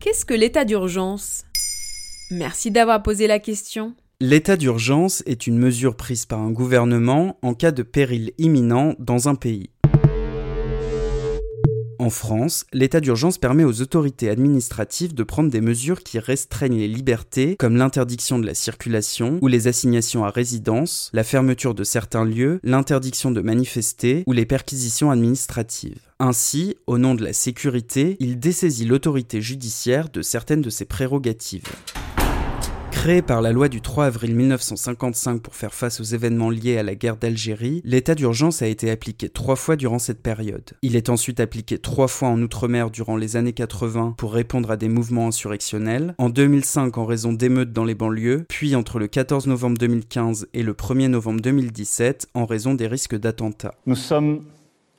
Qu'est-ce que l'état d'urgence? Merci d'avoir posé la question. L'état d'urgence est une mesure prise par un gouvernement en cas de péril imminent dans un pays. En France, l'état d'urgence permet aux autorités administratives de prendre des mesures qui restreignent les libertés, comme l'interdiction de la circulation ou les assignations à résidence, la fermeture de certains lieux, l'interdiction de manifester ou les perquisitions administratives. Ainsi, au nom de la sécurité, il dessaisit l'autorité judiciaire de certaines de ses prérogatives. Créé par la loi du 3 avril 1955 pour faire face aux événements liés à la guerre d'Algérie, l'état d'urgence a été appliqué trois fois durant cette période. Il est ensuite appliqué trois fois en Outre-mer durant les années 80 pour répondre à des mouvements insurrectionnels, en 2005 en raison d'émeutes dans les banlieues, puis entre le 14 novembre 2015 et le 1er novembre 2017 en raison des risques d'attentats. Nous sommes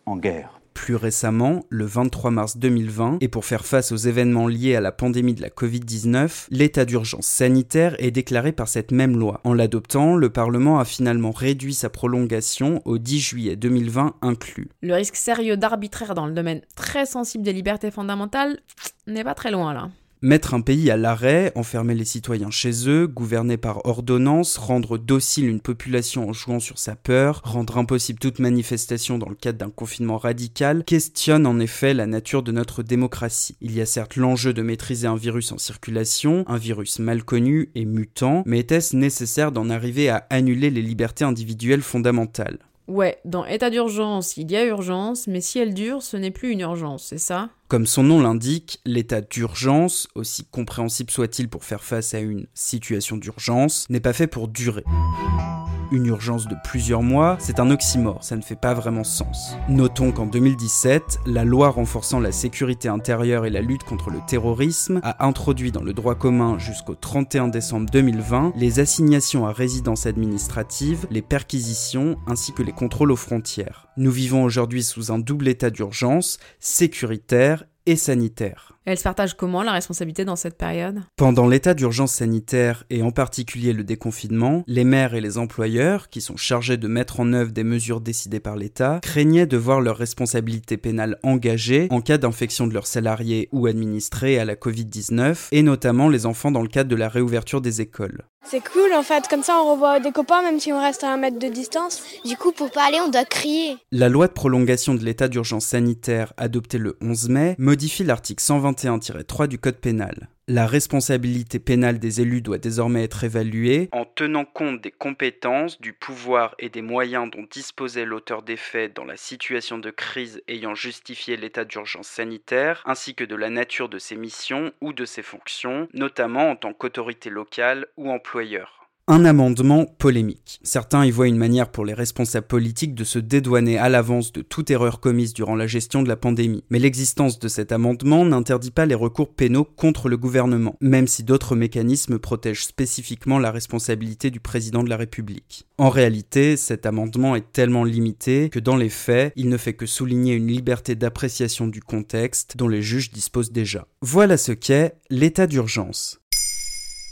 en guerre. Plus récemment, le 23 mars 2020, et pour faire face aux événements liés à la pandémie de la Covid-19, l'état d'urgence sanitaire est déclaré par cette même loi. En l'adoptant, le Parlement a finalement réduit sa prolongation au 10 juillet 2020 inclus. Le risque sérieux d'arbitraire dans le domaine très sensible des libertés fondamentales n'est pas très loin là. Mettre un pays à l'arrêt, enfermer les citoyens chez eux, gouverner par ordonnance, rendre docile une population en jouant sur sa peur, rendre impossible toute manifestation dans le cadre d'un confinement radical, questionne en effet la nature de notre démocratie. Il y a certes l'enjeu de maîtriser un virus en circulation, un virus mal connu et mutant, mais était-ce nécessaire d'en arriver à annuler les libertés individuelles fondamentales? Ouais, dans état d'urgence, il y a urgence, mais si elle dure, ce n'est plus une urgence, c'est ça? Comme son nom l'indique, l'état d'urgence, aussi compréhensible soit-il pour faire face à une situation d'urgence, n'est pas fait pour durer une urgence de plusieurs mois, c'est un oxymore, ça ne fait pas vraiment sens. Notons qu'en 2017, la loi renforçant la sécurité intérieure et la lutte contre le terrorisme a introduit dans le droit commun jusqu'au 31 décembre 2020 les assignations à résidence administrative, les perquisitions ainsi que les contrôles aux frontières. Nous vivons aujourd'hui sous un double état d'urgence, sécuritaire et sanitaire. Elle se partage comment la responsabilité dans cette période? Pendant l'état d'urgence sanitaire et en particulier le déconfinement, les maires et les employeurs, qui sont chargés de mettre en œuvre des mesures décidées par l'État, craignaient de voir leur responsabilité pénale engagée en cas d'infection de leurs salariés ou administrés à la Covid-19, et notamment les enfants dans le cadre de la réouverture des écoles. C'est cool en fait, comme ça on revoit des copains même si on reste à un mètre de distance. Du coup, pour parler, on doit crier. La loi de prolongation de l'état d'urgence sanitaire adoptée le 11 mai modifie l'article 121-3 du Code pénal. La responsabilité pénale des élus doit désormais être évaluée en tenant compte des compétences, du pouvoir et des moyens dont disposait l'auteur des faits dans la situation de crise ayant justifié l'état d'urgence sanitaire, ainsi que de la nature de ses missions ou de ses fonctions, notamment en tant qu'autorité locale ou employeur. Un amendement polémique. Certains y voient une manière pour les responsables politiques de se dédouaner à l'avance de toute erreur commise durant la gestion de la pandémie. Mais l'existence de cet amendement n'interdit pas les recours pénaux contre le gouvernement, même si d'autres mécanismes protègent spécifiquement la responsabilité du président de la République. En réalité, cet amendement est tellement limité que dans les faits, il ne fait que souligner une liberté d'appréciation du contexte dont les juges disposent déjà. Voilà ce qu'est l'état d'urgence.